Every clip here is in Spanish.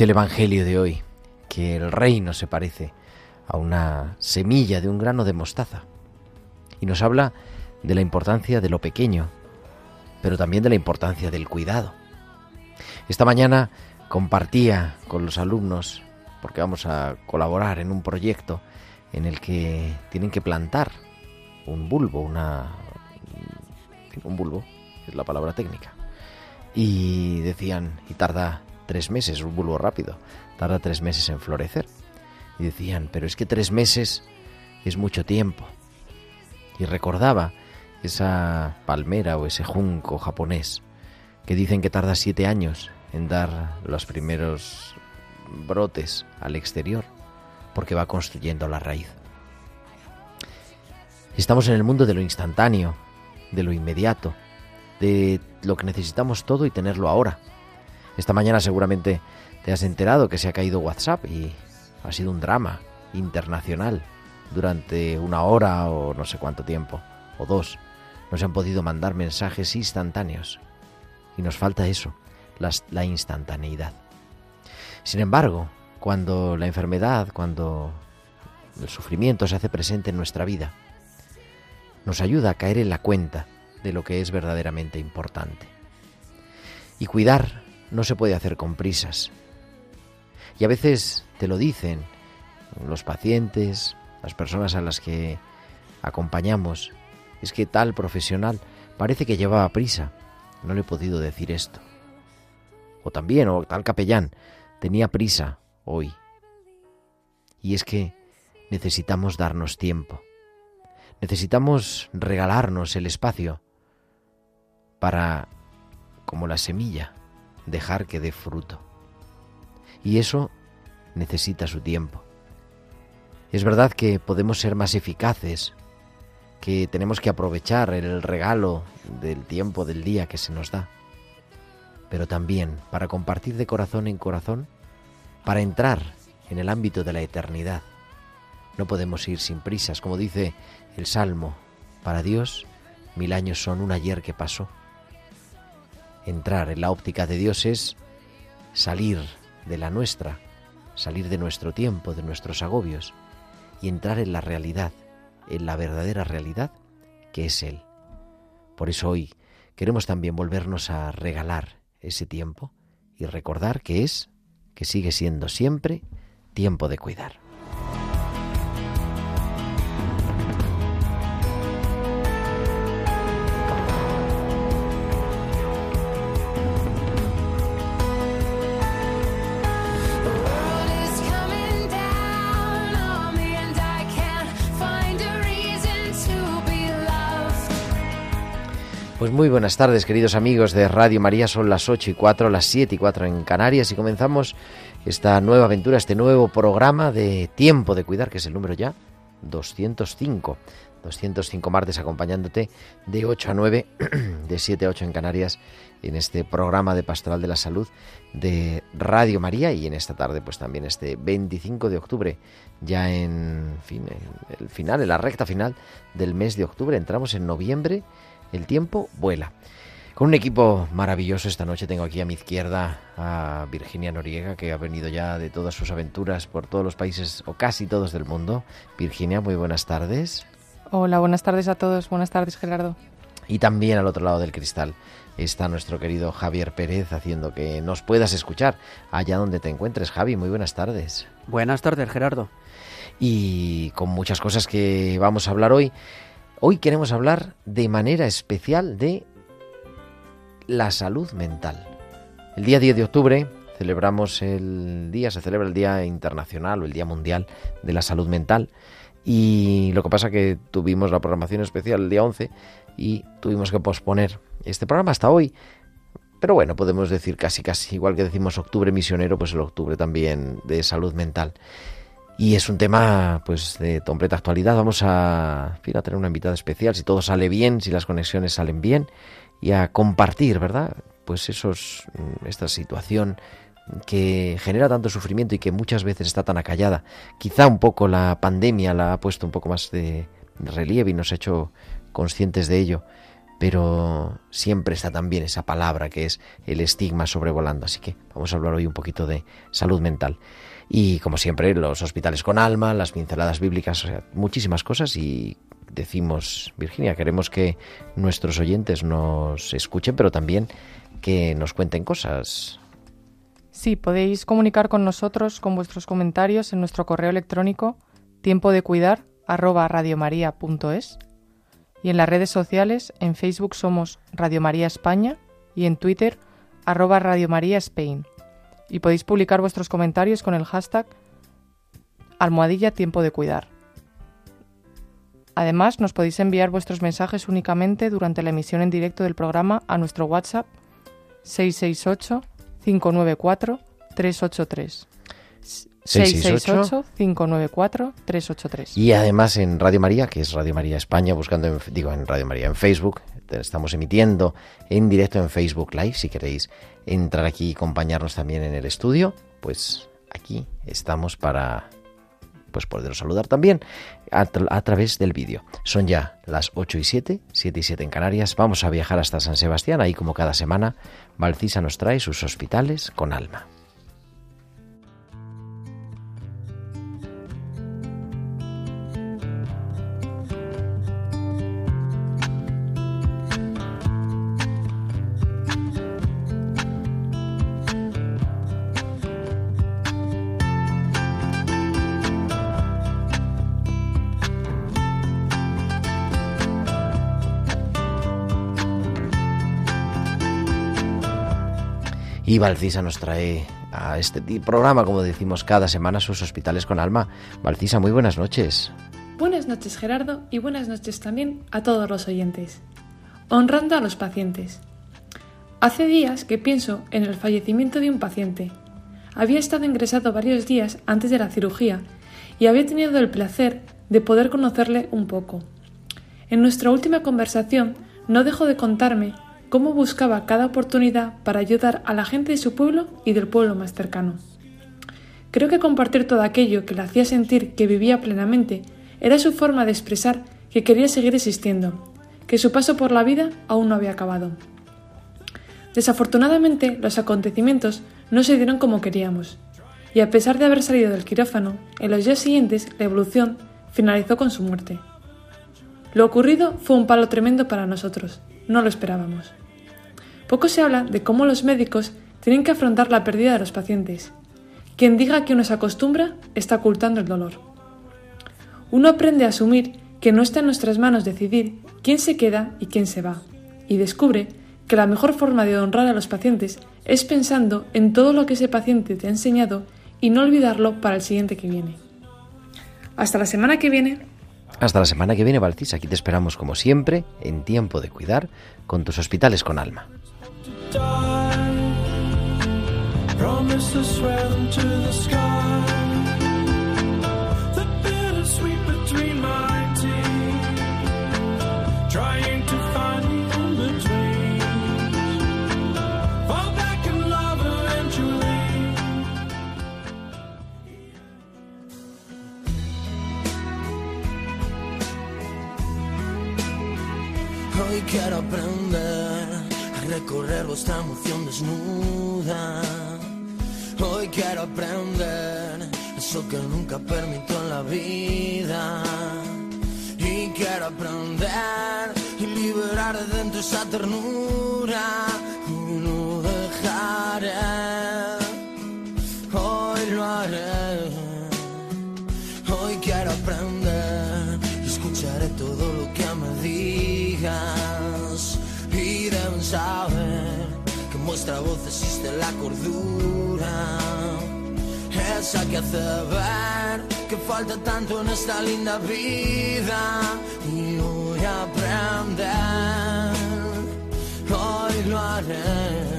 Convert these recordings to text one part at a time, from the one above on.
El Evangelio de hoy que el reino se parece a una semilla de un grano de mostaza. Y nos habla de la importancia de lo pequeño, pero también de la importancia del cuidado. Esta mañana compartía con los alumnos, porque vamos a colaborar en un proyecto en el que tienen que plantar un bulbo, una, un bulbo, es la palabra técnica. Y decían, y tarda tres meses, un bulbo rápido, tarda tres meses en florecer. Y decían, pero es que tres meses es mucho tiempo. Y recordaba esa palmera o ese junco japonés que dicen que tarda siete años en dar los primeros brotes al exterior porque va construyendo la raíz. Estamos en el mundo de lo instantáneo, de lo inmediato, de lo que necesitamos todo y tenerlo ahora. Esta mañana seguramente te has enterado que se ha caído WhatsApp y ha sido un drama internacional durante una hora o no sé cuánto tiempo, o dos. No se han podido mandar mensajes instantáneos. Y nos falta eso, la instantaneidad. Sin embargo, cuando la enfermedad, cuando el sufrimiento se hace presente en nuestra vida, nos ayuda a caer en la cuenta de lo que es verdaderamente importante. Y cuidar no se puede hacer con prisas. Y a veces te lo dicen los pacientes, las personas a las que acompañamos. Es que tal profesional parece que llevaba prisa. No le he podido decir esto. O también, o tal capellán, tenía prisa hoy. Y es que necesitamos darnos tiempo. Necesitamos regalarnos el espacio para, como la semilla, dejar que dé fruto. Y eso necesita su tiempo. Es verdad que podemos ser más eficaces, que tenemos que aprovechar el regalo del tiempo del día que se nos da, pero también para compartir de corazón en corazón, para entrar en el ámbito de la eternidad. No podemos ir sin prisas, como dice el Salmo, para Dios mil años son un ayer que pasó. Entrar en la óptica de Dios es salir de la nuestra, salir de nuestro tiempo, de nuestros agobios y entrar en la realidad, en la verdadera realidad que es Él. Por eso hoy queremos también volvernos a regalar ese tiempo y recordar que es, que sigue siendo siempre, tiempo de cuidar. Pues muy buenas tardes, queridos amigos de Radio María. Son las 8 y 4, las 7 y 4 en Canarias y comenzamos esta nueva aventura, este nuevo programa de Tiempo de Cuidar, que es el número ya 205. 205 martes acompañándote de 8 a 9, de 7 a 8 en Canarias, en este programa de Pastoral de la Salud de Radio María y en esta tarde pues también este 25 de octubre, ya en, fin, en el final, en la recta final del mes de octubre, entramos en noviembre, el tiempo vuela. Con un equipo maravilloso esta noche tengo aquí a mi izquierda a Virginia Noriega, que ha venido ya de todas sus aventuras por todos los países o casi todos del mundo. Virginia, muy buenas tardes. Hola, buenas tardes a todos. Buenas tardes, Gerardo. Y también al otro lado del cristal está nuestro querido Javier Pérez haciendo que nos puedas escuchar allá donde te encuentres. Javi, muy buenas tardes. Buenas tardes, Gerardo. Y con muchas cosas que vamos a hablar hoy. Hoy queremos hablar de manera especial de la salud mental. El día 10 de octubre celebramos el día, se celebra el Día Internacional o el Día Mundial de la Salud Mental. Y lo que pasa que tuvimos la programación especial el día 11 y tuvimos que posponer este programa hasta hoy. Pero bueno, podemos decir casi casi, igual que decimos octubre misionero, pues el octubre también de salud mental. Y es un tema pues de completa actualidad. Vamos a, a tener una invitada especial, si todo sale bien, si las conexiones salen bien y a compartir, ¿verdad? Pues esos, mm, esta situación que genera tanto sufrimiento y que muchas veces está tan acallada. Quizá un poco la pandemia la ha puesto un poco más de relieve y nos ha hecho conscientes de ello, pero siempre está también esa palabra que es el estigma sobrevolando. Así que vamos a hablar hoy un poquito de salud mental. Y como siempre, los hospitales con alma, las pinceladas bíblicas, muchísimas cosas y decimos, Virginia, queremos que nuestros oyentes nos escuchen, pero también que nos cuenten cosas. Sí, podéis comunicar con nosotros con vuestros comentarios en nuestro correo electrónico tiempo de cuidar y en las redes sociales en Facebook somos Radio María España y en Twitter arroba Radio María Spain. Y podéis publicar vuestros comentarios con el hashtag almohadilla tiempo de cuidar. Además, nos podéis enviar vuestros mensajes únicamente durante la emisión en directo del programa a nuestro WhatsApp 668-594-383. 668-594-383. Y además en Radio María, que es Radio María España, buscando, en, digo, en Radio María en Facebook, estamos emitiendo en directo en Facebook Live, si queréis entrar aquí y acompañarnos también en el estudio, pues aquí estamos para pues poderos saludar también a, a través del vídeo. Son ya las 8 y 7, 7 y 7 en Canarias. Vamos a viajar hasta San Sebastián. Ahí como cada semana, Valcisa nos trae sus hospitales con alma. Y Valcisa nos trae a este programa, como decimos cada semana, sus hospitales con alma. Valcisa, muy buenas noches. Buenas noches Gerardo y buenas noches también a todos los oyentes. Honrando a los pacientes. Hace días que pienso en el fallecimiento de un paciente. Había estado ingresado varios días antes de la cirugía y había tenido el placer de poder conocerle un poco. En nuestra última conversación no dejó de contarme cómo buscaba cada oportunidad para ayudar a la gente de su pueblo y del pueblo más cercano. Creo que compartir todo aquello que le hacía sentir que vivía plenamente era su forma de expresar que quería seguir existiendo, que su paso por la vida aún no había acabado. Desafortunadamente, los acontecimientos no se dieron como queríamos, y a pesar de haber salido del quirófano, en los días siguientes la evolución finalizó con su muerte. Lo ocurrido fue un palo tremendo para nosotros, no lo esperábamos. Poco se habla de cómo los médicos tienen que afrontar la pérdida de los pacientes. Quien diga que uno se acostumbra está ocultando el dolor. Uno aprende a asumir que no está en nuestras manos decidir quién se queda y quién se va, y descubre que la mejor forma de honrar a los pacientes es pensando en todo lo que ese paciente te ha enseñado y no olvidarlo para el siguiente que viene. Hasta la semana que viene. Hasta la semana que viene, Valcis. Aquí te esperamos como siempre, en tiempo de cuidar, con tus hospitales con alma. Promise to swear them to the sky. The bittersweet between my teeth. Trying to find the in between. Fall back in love eventually. Hoy quiero aprender recorrer vuestra emoción desnuda. Hoy quiero aprender eso que nunca permito en la vida. Y quiero aprender y liberar de dentro esa ternura. Y no dejaré, hoy lo haré. Vuestra voz existe la cordura. Esa que hace ver que falta tanto en esta linda vida. Y voy aprender, hoy lo haré.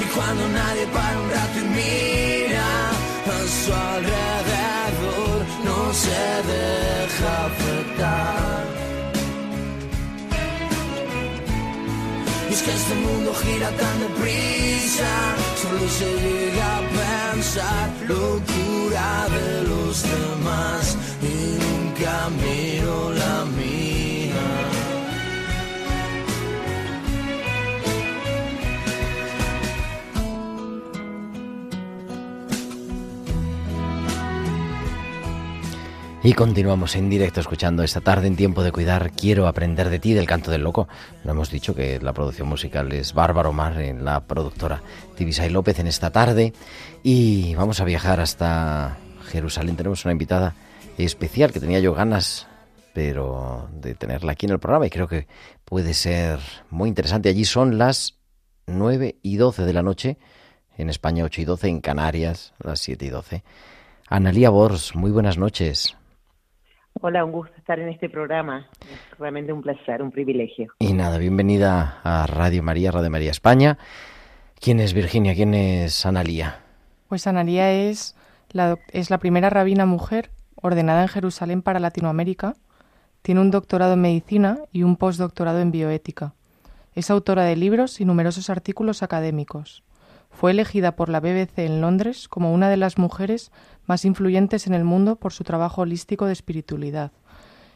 Y cuando nadie para un rato y mira a su alrededor, no se deja afectar. Que este mundo gira tan deprisa, solo se llega a pensar locura de los demás y nunca miro la mía. Y continuamos en directo escuchando esta tarde en tiempo de cuidar. Quiero aprender de ti del canto del loco. No hemos dicho que la producción musical es Bárbaro Mar, en la productora Tibisay López en esta tarde. Y vamos a viajar hasta Jerusalén. Tenemos una invitada especial que tenía yo ganas, pero de tenerla aquí en el programa y creo que puede ser muy interesante. Allí son las 9 y 12 de la noche, en España 8 y 12, en Canarias las 7 y 12. Analía Bors, muy buenas noches. Hola, un gusto estar en este programa. Es realmente un placer, un privilegio. Y nada, bienvenida a Radio María, Radio María España. ¿Quién es Virginia? ¿Quién es Analía? Pues Analía es la, es la primera rabina mujer ordenada en Jerusalén para Latinoamérica. Tiene un doctorado en medicina y un postdoctorado en bioética. Es autora de libros y numerosos artículos académicos. Fue elegida por la BBC en Londres como una de las mujeres más influyentes en el mundo por su trabajo holístico de espiritualidad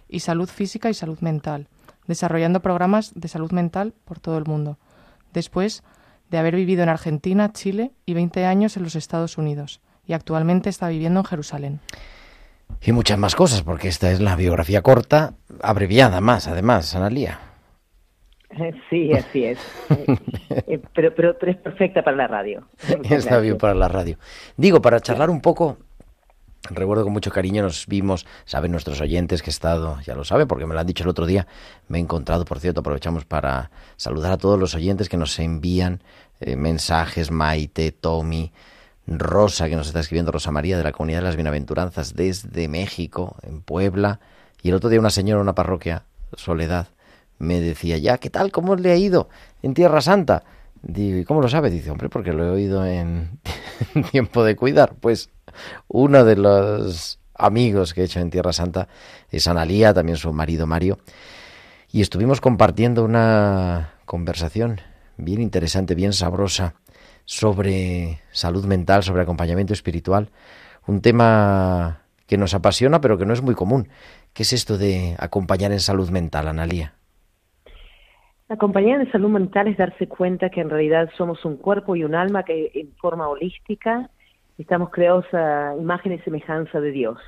y salud física y salud mental, desarrollando programas de salud mental por todo el mundo. Después de haber vivido en Argentina, Chile y 20 años en los Estados Unidos, y actualmente está viviendo en Jerusalén. Y muchas más cosas, porque esta es la biografía corta, abreviada más, además, Analía. Sí, así es. Eh, eh, pero, pero, pero es perfecta para la radio. Está bien para la radio. Digo, para charlar un poco, recuerdo con mucho cariño, nos vimos, saben nuestros oyentes que he estado, ya lo saben, porque me lo han dicho el otro día, me he encontrado, por cierto, aprovechamos para saludar a todos los oyentes que nos envían eh, mensajes, Maite, Tommy, Rosa, que nos está escribiendo, Rosa María, de la Comunidad de las Bienaventuranzas, desde México, en Puebla, y el otro día una señora, una parroquia, Soledad, me decía, ya, ¿qué tal? ¿Cómo le ha ido en Tierra Santa? Digo, ¿y cómo lo sabe? Dice, hombre, porque lo he oído en tiempo de cuidar. Pues uno de los amigos que he hecho en Tierra Santa es Analía, también su marido Mario, y estuvimos compartiendo una conversación bien interesante, bien sabrosa, sobre salud mental, sobre acompañamiento espiritual, un tema que nos apasiona pero que no es muy común. ¿Qué es esto de acompañar en salud mental, Analía? Acompañar en salud mental es darse cuenta que en realidad somos un cuerpo y un alma que en forma holística estamos creados a imagen y semejanza de Dios,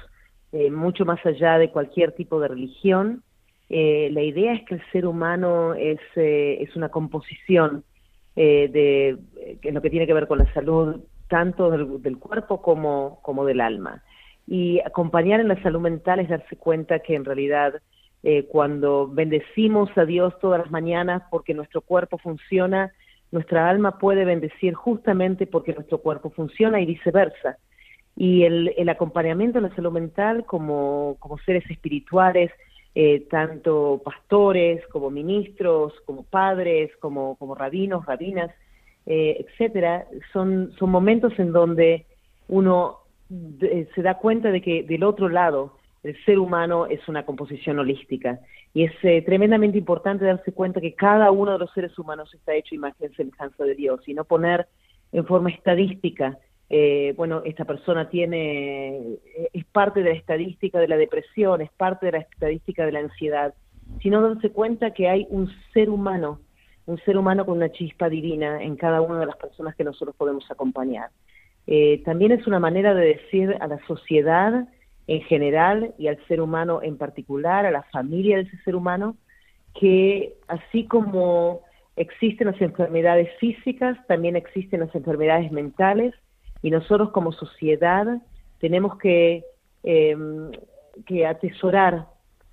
eh, mucho más allá de cualquier tipo de religión. Eh, la idea es que el ser humano es, eh, es una composición eh, de lo que tiene que ver con la salud tanto del, del cuerpo como, como del alma. Y acompañar en la salud mental es darse cuenta que en realidad eh, cuando bendecimos a Dios todas las mañanas porque nuestro cuerpo funciona, nuestra alma puede bendecir justamente porque nuestro cuerpo funciona y viceversa. Y el, el acompañamiento en la salud mental como, como seres espirituales, eh, tanto pastores como ministros, como padres, como, rabinos, rabinas, eh, etcétera, son, son momentos en donde uno de, se da cuenta de que del otro lado el ser humano es una composición holística y es eh, tremendamente importante darse cuenta que cada uno de los seres humanos está hecho imagen semejanza de Dios y no poner en forma estadística eh, bueno, esta persona tiene, es parte de la estadística de la depresión, es parte de la estadística de la ansiedad. sino darse cuenta que hay un ser humano, un ser humano con una chispa divina en cada una de las personas que nosotros podemos acompañar. Eh, también es una manera de decir a la sociedad en general y al ser humano en particular, a la familia de ese ser humano, que así como existen las enfermedades físicas, también existen las enfermedades mentales y nosotros como sociedad tenemos que, em, que atesorar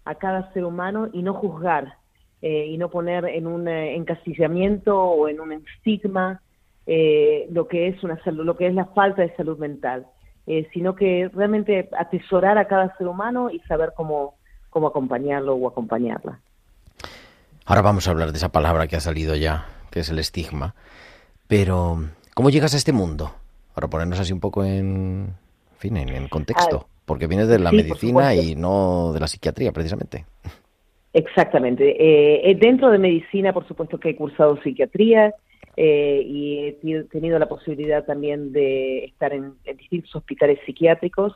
a cada ser humano y no juzgar eh, y no poner en un eh, encasillamiento o en un estigma eh, lo que es una salud, lo que es la falta de salud mental, sino que realmente atesorar a cada ser humano y saber cómo, cómo acompañarlo o acompañarla. Ahora vamos a hablar de esa palabra que ha salido ya, que es el estigma. Pero, ¿cómo llegas a este mundo? Para ponernos así un poco en, fin, en, contexto. Ah, porque vienes de la medicina y no de la psiquiatría, precisamente. Exactamente. Eh, eh, dentro de medicina, por supuesto que he cursado psiquiatría eh, y he tenido la posibilidad también de estar en, distintos hospitales psiquiátricos,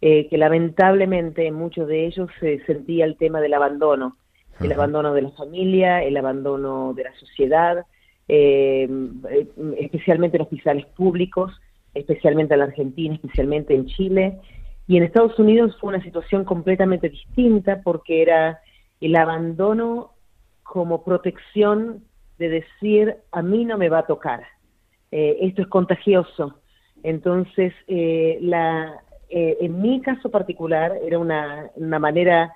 que lamentablemente en muchos de ellos se sentía el tema del abandono el abandono de la familia, el abandono de la sociedad, eh, especialmente en hospitales públicos, especialmente en la Argentina, especialmente en Chile. Y en Estados Unidos fue una situación completamente distinta porque era el abandono como protección de decir, a mí no me va a tocar, eh, esto es contagioso. Entonces, eh, la, en mi caso particular era una, una manera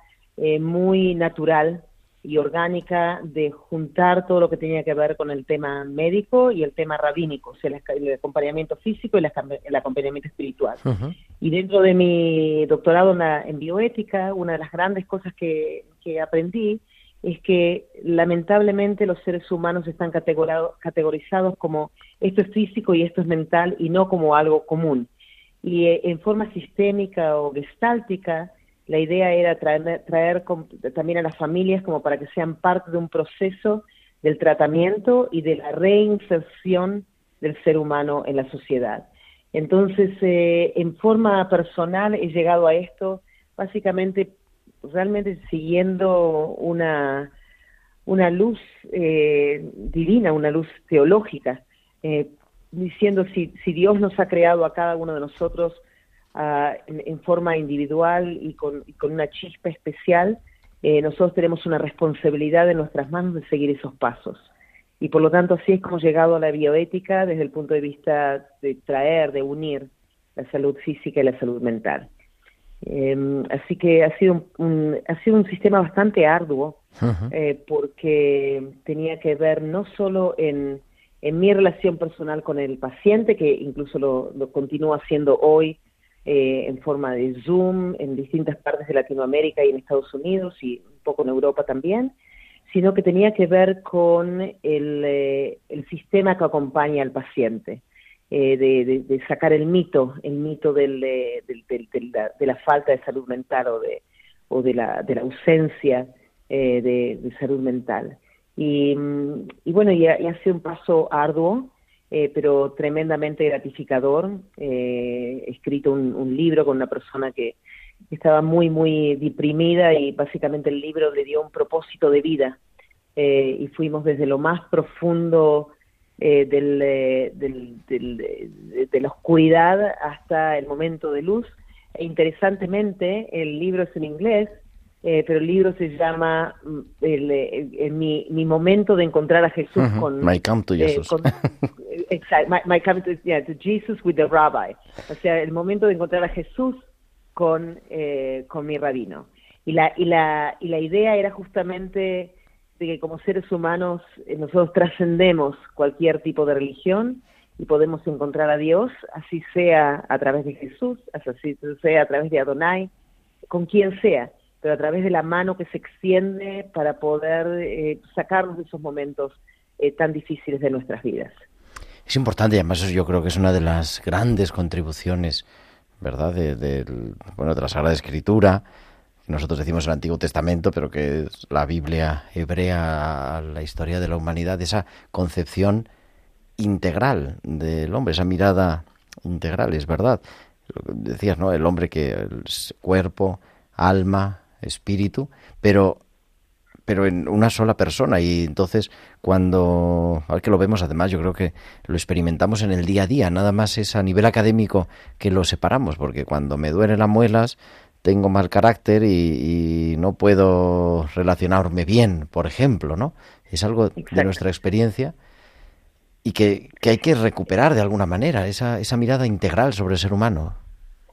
muy natural y orgánica de juntar todo lo que tenía que ver con el tema médico y el tema rabínico, o sea, el, acompañamiento físico y el, acompañamiento espiritual. Y dentro de mi doctorado en, bioética, una de las grandes cosas que, aprendí es que lamentablemente los seres humanos están categorizados como esto es físico y esto es mental y no como algo común. Y eh, en forma sistémica o gestáltica, la idea era traer, traer también a las familias como para que sean parte de un proceso del tratamiento y de la reinserción del ser humano en la sociedad. Entonces, eh, en forma personal he llegado a esto básicamente, realmente siguiendo una, una luz eh, divina, una luz teológica, eh, diciendo si, si Dios nos ha creado a cada uno de nosotros en, forma individual y con, una chispa especial, eh, nosotros tenemos una responsabilidad en nuestras manos de seguir esos pasos. Y por lo tanto así es como llegado a la bioética desde el punto de vista de traer, de unir la salud física y la salud mental. Em, así que ha sido un, ha sido un sistema bastante arduo eh, porque tenía que ver no solo en, en mi relación personal con el paciente, que incluso lo, lo continúo haciendo hoy eh, en forma de Zoom en distintas partes de Latinoamérica y en Estados Unidos y un poco en Europa también, sino que tenía que ver con el, eh, sistema que acompaña al paciente, eh, de, sacar el mito, el mito del, de, la, falta de salud mental o de, o de, la, de la ausencia de, salud mental. Y, bueno, y ha sido un paso arduo, eh, pero tremendamente gratificador. Eh, he escrito un, libro con una persona que estaba muy, muy deprimida y básicamente el libro le dio un propósito de vida. Eh, y fuimos desde lo más profundo del, de la oscuridad hasta el momento de luz. E interesantemente, el libro es en inglés, eh, pero el libro se llama mm, el, mi, mi, momento de encontrar a Jesús con... My come to eh, Jesus. exacto, my, come to, Jesus with the rabbi. O sea, el momento de encontrar a Jesús con, eh, con mi rabino. Y la, y, la, y la idea era justamente de que como seres humanos nosotros trascendemos cualquier tipo de religión y podemos encontrar a Dios, así sea a través de Jesús, así sea a través de Adonai, con quien sea pero a través de la mano que se extiende para poder eh, sacarnos de esos momentos eh, tan difíciles de nuestras vidas. Es importante, y además yo creo que es una de las grandes contribuciones, ¿verdad?, de, bueno, de la Sagrada Escritura, nosotros decimos el Antiguo Testamento, pero que es la Biblia hebrea a la historia de la humanidad, esa concepción integral del hombre, esa mirada integral, es verdad. Decías, ¿no? El hombre que el cuerpo, alma, espíritu, pero pero en una sola persona y entonces cuando al que lo vemos además yo creo que lo experimentamos en el día a día nada más es a nivel académico que lo separamos porque cuando me duelen las muelas tengo mal carácter y, no puedo relacionarme bien por ejemplo no es algo de nuestra experiencia y que, que hay que recuperar de alguna manera esa, esa mirada integral sobre el ser humano.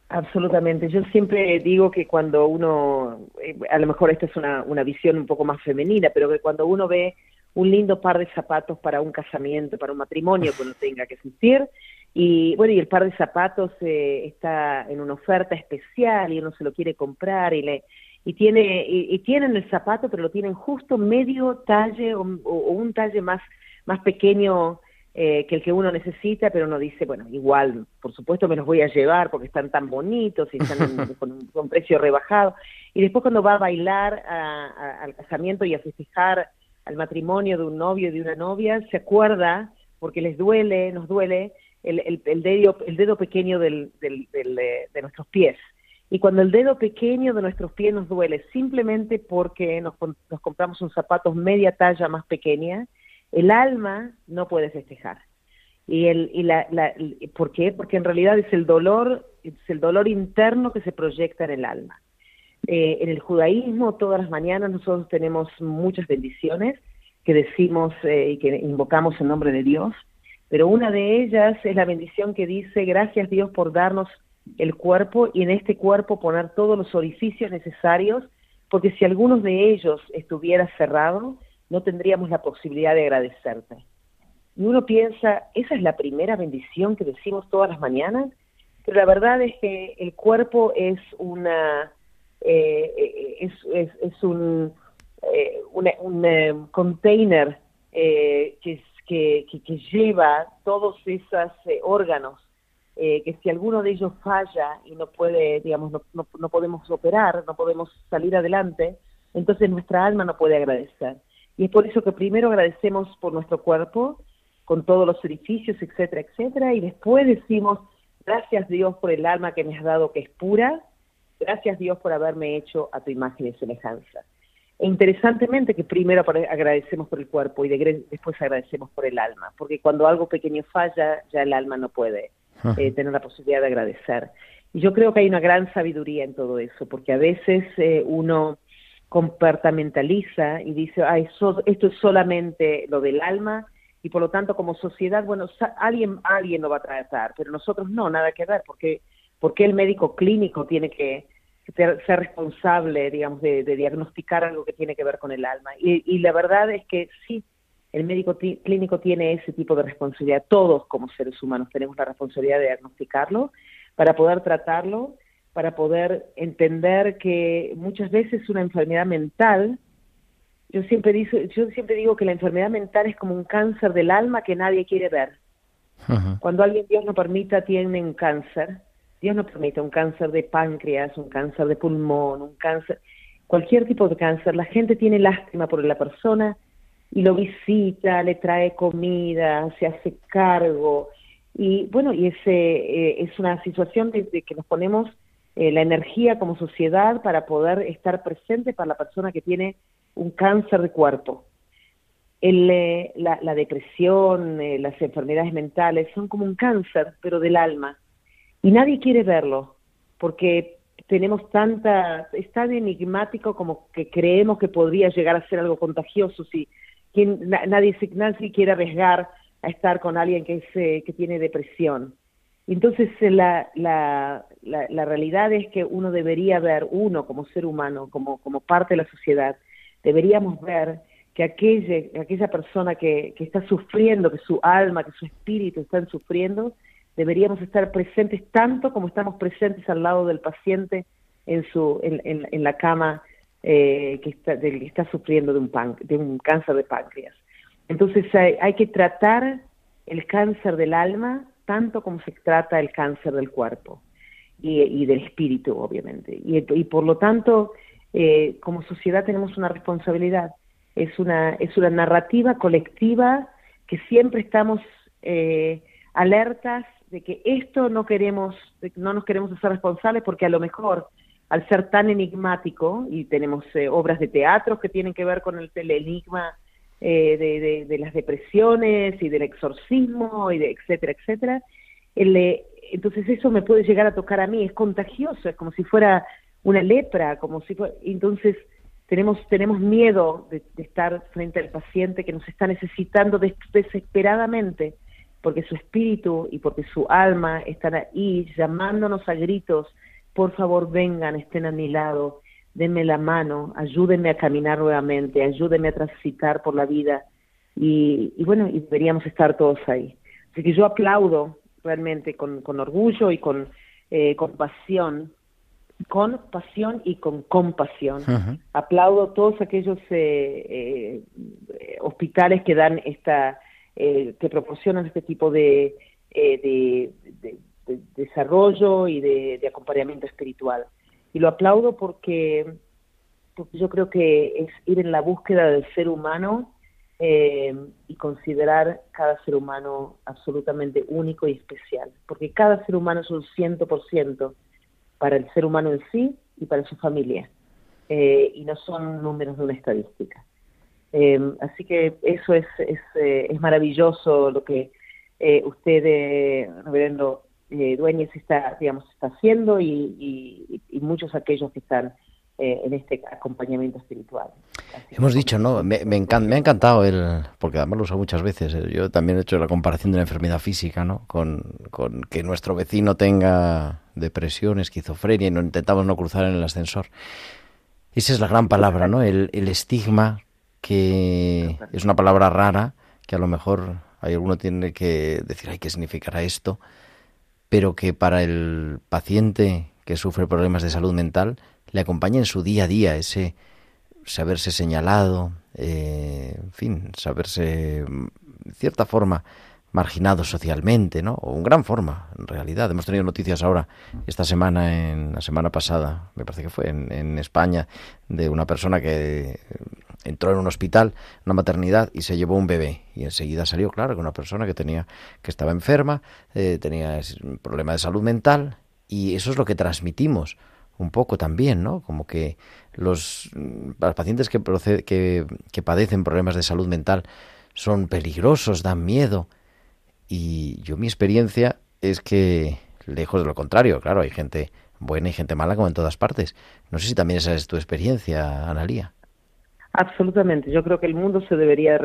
Absolutamente. Yo siempre digo que cuando uno, eh, a lo mejor esta es una, una visión un poco más femenina, pero que cuando uno ve un lindo par de zapatos para un casamiento, para un matrimonio que uno tenga que asistir, y bueno, y el par de zapatos eh, está en una oferta especial y uno se lo quiere comprar y le y tiene y, tienen el zapato pero lo tienen justo medio talle o, o un talle más más pequeño eh, que el que uno necesita, pero uno dice, bueno, igual, por supuesto me los voy a llevar porque están tan bonitos y están con, un precio rebajado. Y después cuando va a bailar al casamiento y a festejar al matrimonio de un novio y de una novia, se acuerda, porque les duele, nos duele, el, dedo, el dedo pequeño del, del, de nuestros pies. Y cuando el dedo pequeño de nuestros pies nos duele, simplemente porque nos, nos compramos un zapato media talla más pequeña, el alma no puede festejar. Y el, y la, la, ¿Por qué? Porque en realidad es el dolor, es el dolor interno que se proyecta en el alma. Eh, en el judaísmo, todas las mañanas nosotros tenemos muchas bendiciones que decimos eh, y que invocamos en nombre de Dios, pero una de ellas es la bendición que dice, gracias Dios por darnos el cuerpo y en este cuerpo poner todos los orificios necesarios, porque si algunos de ellos estuviera cerrado, no tendríamos la posibilidad de agradecerte. Y uno piensa, esa es la primera bendición que decimos todas las mañanas, pero la verdad es que el cuerpo es una eh, un, eh, un eh, container que, que, lleva todos esos órganos que si alguno de ellos falla y no puede, digamos, no, no podemos operar, no podemos salir adelante, entonces nuestra alma no puede agradecer. Y es por eso que primero agradecemos por nuestro cuerpo, con todos los edificios, etcétera, etcétera, y después decimos, gracias Dios por el alma que me has dado que es pura, gracias Dios por haberme hecho a tu imagen y semejanza. E interesantemente que primero agradecemos por el cuerpo y después agradecemos por el alma, porque cuando algo pequeño falla, ya el alma no puede eh, tener la posibilidad de agradecer. Y yo creo que hay una gran sabiduría en todo eso, porque a veces eh, uno comportamentaliza y dice, ah, esto es solamente lo del alma y por lo tanto como sociedad, bueno, alguien, alguien lo va a tratar, pero nosotros no, nada que ver, porque, porque el médico clínico tiene que ser, responsable, digamos, de, diagnosticar algo que tiene que ver con el alma. Y, y la verdad es que sí, el médico clínico tiene ese tipo de responsabilidad. Todos como seres humanos tenemos la responsabilidad de diagnosticarlo para poder tratarlo para poder entender que muchas veces una enfermedad mental, yo siempre, digo, yo siempre digo que la enfermedad mental es como un cáncer del alma que nadie quiere ver. Cuando alguien, Dios no permita, tiene un cáncer, Dios no permite un cáncer de páncreas, un cáncer de pulmón, un cáncer, cualquier tipo de cáncer, la gente tiene lástima por la persona y lo visita, le trae comida, se hace cargo. Y bueno, y ese, eh, es una situación de, que nos ponemos eh, la energía como sociedad para poder estar presente para la persona que tiene un cáncer de cuerpo. El, eh, la, depresión, eh, las enfermedades mentales son como un cáncer, pero del alma. Y nadie quiere verlo, porque tenemos tanta, es tan enigmático como que creemos que podría llegar a ser algo contagioso si quien, nadie, nadie quiere arriesgar a estar con alguien que, es, que tiene depresión. Entonces, eh, la, la, la, realidad es que uno debería ver, uno como ser humano, como, como parte de la sociedad, deberíamos ver que aquella, aquella persona que, que está sufriendo, que su alma, que su espíritu están sufriendo, deberíamos estar presentes tanto como estamos presentes al lado del paciente en, su, en, en, la cama eh, que, está, del que está sufriendo de un, pan, de un cáncer de páncreas. Entonces hay, que tratar el cáncer del alma tanto como se trata el cáncer del cuerpo y, del espíritu, obviamente. Y, por lo tanto, eh, como sociedad tenemos una responsabilidad. Es una, es una narrativa colectiva que siempre estamos eh, alertas de que esto no queremos, no nos queremos hacer responsables porque a lo mejor al ser tan enigmático, y tenemos eh, obras de teatro que tienen que ver con el, enigma eh, de, de, las depresiones y del exorcismo, y de etcétera, etcétera, el, eh, entonces eso me puede llegar a tocar a mí, es contagioso, es como si fuera una lepra, como si fuera, entonces tenemos, tenemos miedo de, estar frente al paciente que nos está necesitando des desesperadamente, porque su espíritu y porque su alma están ahí llamándonos a gritos, por favor vengan, estén a mi lado, denme la mano, ayúdenme a caminar nuevamente, ayúdenme a transitar por la vida. Y, y bueno, y deberíamos estar todos ahí. Así que yo aplaudo realmente con, con orgullo y con eh, compasión con pasión y con compasión. Uh -huh. Aplaudo todos aquellos eh, eh, hospitales que dan esta, eh, que proporcionan este tipo de, de, de, de desarrollo y de, acompañamiento espiritual. Y lo aplaudo porque, porque yo creo que es ir en la búsqueda del ser humano y considerar cada ser humano absolutamente único y especial, porque cada ser humano es un ciento por ciento para el ser humano en sí y para su familia, eh, y no son números de una estadística. Eh, así que eso es, es, eh, es maravilloso lo que usted, reverendo Dueñez, está, digamos, está haciendo y, y, y muchos aquellos que están en este acompañamiento espiritual. Así Hemos dicho, ¿no? Me, me, encanta, me, ha encantado el, porque además lo uso muchas veces, yo también he hecho la comparación de la enfermedad física, ¿no? Con, con que nuestro vecino tenga depresión, esquizofrenia y no intentamos no cruzar en el ascensor. Esa es la gran palabra, ¿no? El, el estigma, que es una palabra rara, que a lo mejor hay alguno tiene que decir, ay, ¿qué significará esto? Pero que para el paciente que sufre problemas de salud mental le acompaña en su día a día ese saberse señalado, eh, en fin, saberse, de cierta forma, marginado socialmente, ¿no? O en gran forma, en realidad. Hemos tenido noticias ahora, esta semana, en la semana pasada, me parece que fue en, en España, de una persona que entró en un hospital, una maternidad, y se llevó un bebé. Y enseguida salió, claro, que una persona que tenía, que estaba enferma, eh, tenía un problema de salud mental, y eso es lo que transmitimos un poco también, ¿no? Como que los, los pacientes que, que, que padecen problemas de salud mental son peligrosos, dan miedo. Y yo mi experiencia es que, lejos de lo contrario, claro, hay gente buena y gente mala como en todas partes. No sé si también esa es tu experiencia, Analía. Absolutamente. Yo creo que el mundo se debería,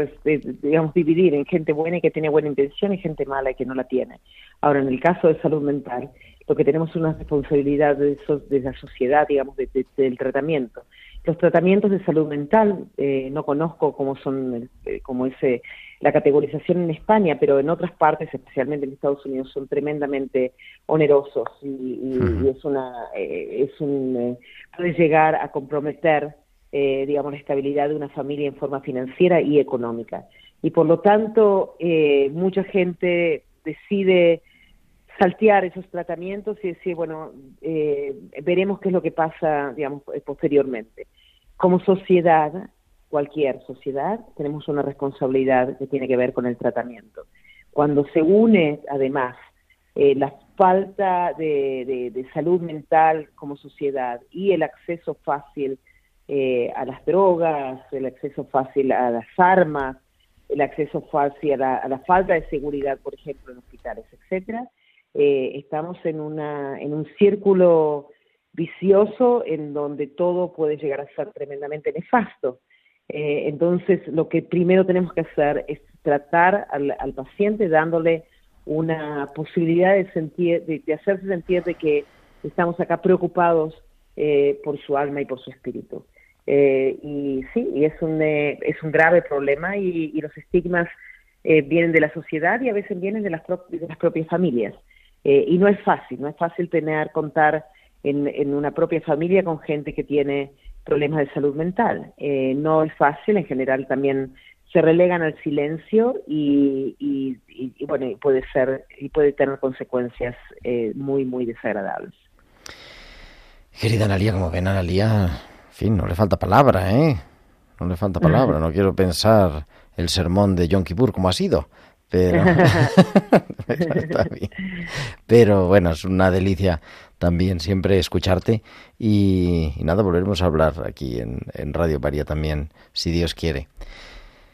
digamos, dividir en gente buena y que tiene buena intención y gente mala y que no la tiene. Ahora, en el caso de salud mental, lo que tenemos es una responsabilidad de, eso, de la sociedad, digamos, de, de, del tratamiento. Los tratamientos de salud mental, eh, no conozco cómo son, eh, cómo es eh, la categorización en España, pero en otras partes, especialmente en Estados Unidos, son tremendamente onerosos y, y, uh -huh. y es una, eh, es un, puede llegar a comprometer, eh, digamos, la estabilidad de una familia en forma financiera y económica. Y por lo tanto, mucha gente decide saltear esos tratamientos y decir, bueno, eh, veremos qué es lo que pasa, digamos, posteriormente. Como sociedad, cualquier sociedad, tenemos una responsabilidad que tiene que ver con el tratamiento. Cuando se une, además, eh, la falta de, salud mental como sociedad y el acceso fácil eh, a las drogas, el acceso fácil a las armas, el acceso fácil a la, a la falta de seguridad, por ejemplo, en hospitales, etcétera, eh, estamos en, una, en un círculo vicioso en donde todo puede llegar a ser tremendamente nefasto. Eh, entonces, lo que primero tenemos que hacer es tratar al, al paciente dándole una posibilidad de, sentir, de, de, hacerse sentir de que estamos acá preocupados eh, por su alma y por su espíritu. Eh, y sí, y es un, eh, es un grave problema y, y los estigmas vienen de la sociedad y a veces vienen de las, de las propias familias. Eh, y no es fácil, no es fácil tener, contar en, en, una propia familia con gente que tiene problemas de salud mental. Eh, no es fácil, en general también se relegan al silencio y, y, y, bueno, puede ser y puede tener consecuencias eh, muy, muy desagradables. Querida Analia, como ven, Analia, fin, no le falta palabra, ¿eh? No le falta palabra, no quiero pensar el sermón de Yom Kippur como ha sido, pero, está bien. pero bueno, es una delicia también siempre escucharte y, y nada, volveremos a hablar aquí en, en Radio María también, si Dios quiere.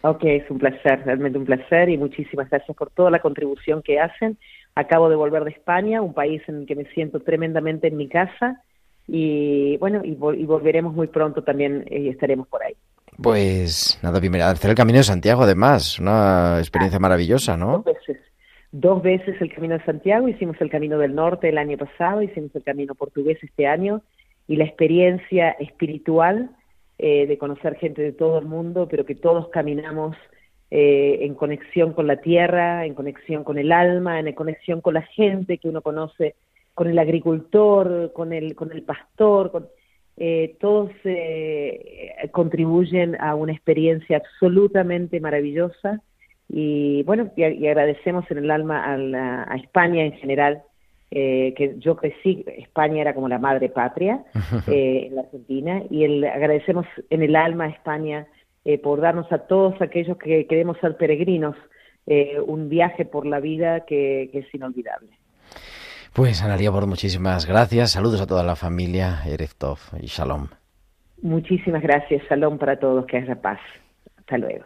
Ok, es un placer, realmente un placer y muchísimas gracias por toda la contribución que hacen. Acabo de volver de España, un país en el que me siento tremendamente en mi casa y bueno, y, vol- y volveremos muy pronto también y estaremos por ahí. Pues nada, bienvenida. Hacer el Camino de Santiago, además, una experiencia maravillosa, ¿no? Dos veces. Dos veces el Camino de Santiago, hicimos el Camino del Norte el año pasado, hicimos el Camino Portugués este año y la experiencia espiritual eh, de conocer gente de todo el mundo, pero que todos caminamos eh, en conexión con la tierra, en conexión con el alma, en conexión con la gente que uno conoce, con el agricultor, con el, con el pastor, con, eh, todos eh, contribuyen a una experiencia absolutamente maravillosa y bueno, y, y agradecemos en el alma a, la- a España en general, eh, que yo crecí, España era como la madre patria eh, en la Argentina, y el, agradecemos en el alma a España eh, por darnos a todos aquellos que queremos ser peregrinos eh, un viaje por la vida que, que es inolvidable. Pues Analia Bord, muchísimas gracias. Saludos a toda la familia, Ereftov y Shalom. Muchísimas gracias, Salón para todos, que haya paz. Hasta luego.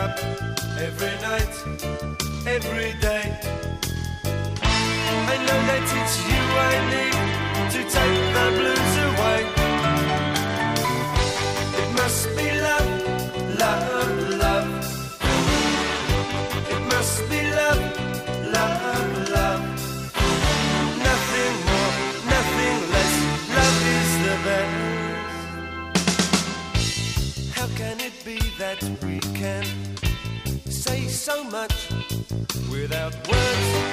Up every night, every day. I know that it's you I need to take the blues away. It must be love, love, love. It must be love, love, love. Nothing more, nothing less. Love is the best. How can it be that we can so much without words?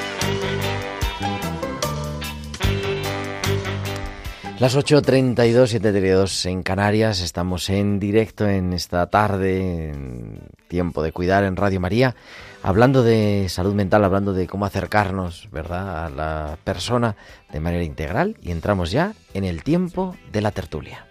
Las 8.32, 7.32 en Canarias, estamos en directo en esta tarde, en tiempo de cuidar en Radio María, hablando de salud mental, hablando de cómo acercarnos, ¿verdad?, a la persona de manera integral y entramos ya en el tiempo de la tertulia.